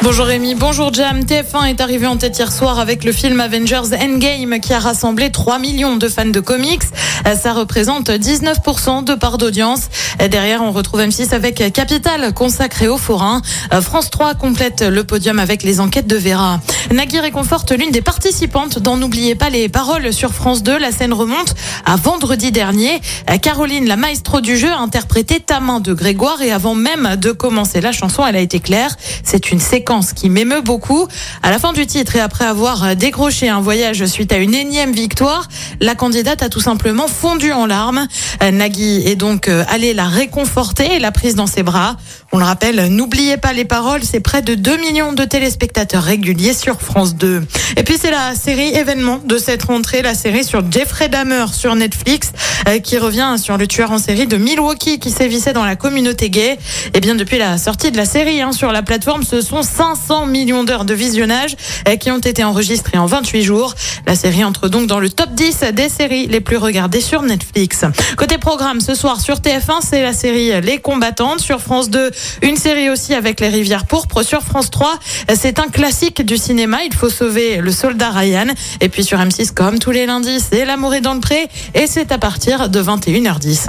Bonjour Rémi, bonjour Jam. TF1 est arrivé en tête hier soir avec le film Avengers Endgame qui a rassemblé 3 millions de fans de comics. Ça représente 19% de part d'audience. Derrière, on retrouve M6 avec Capital consacré aux forains. France 3 complète le podium avec les enquêtes de Vera. Nagui réconforte l'une des participantes dans N'oubliez pas les paroles sur France 2. La scène remonte à vendredi dernier. Caroline, la maestro du jeu, a interprété Ta main de Grégoire et avant même de commencer la chanson, elle a été claire. C'est une séquence qui m'émeut beaucoup. À la fin du titre et après avoir décroché un voyage suite à une énième victoire, la candidate a tout simplement fondu en larmes. Nagui est donc euh, allé la réconforter et l'a prise dans ses bras. On le rappelle, n'oubliez pas les paroles, c'est près de 2 millions de téléspectateurs réguliers sur France 2. Et puis c'est la série événement de cette rentrée, la série sur Jeffrey Dahmer sur Netflix, euh, qui revient sur le tueur en série de Milwaukee qui sévissait dans la communauté gay. Et bien depuis la sortie de la série hein, sur la plateforme, ce sont 500 millions d'heures de visionnage euh, qui ont été enregistrées en 28 jours. La série entre donc dans le top 10 des séries les plus regardées sur Netflix. Côté programme, ce soir sur TF1, c'est la série Les Combattantes. Sur France 2, une série aussi avec les rivières pourpres. Sur France 3, c'est un classique du cinéma. Il faut sauver le soldat Ryan. Et puis sur M6, comme tous les lundis, c'est L'amour est dans le pré. Et c'est à partir de 21h10.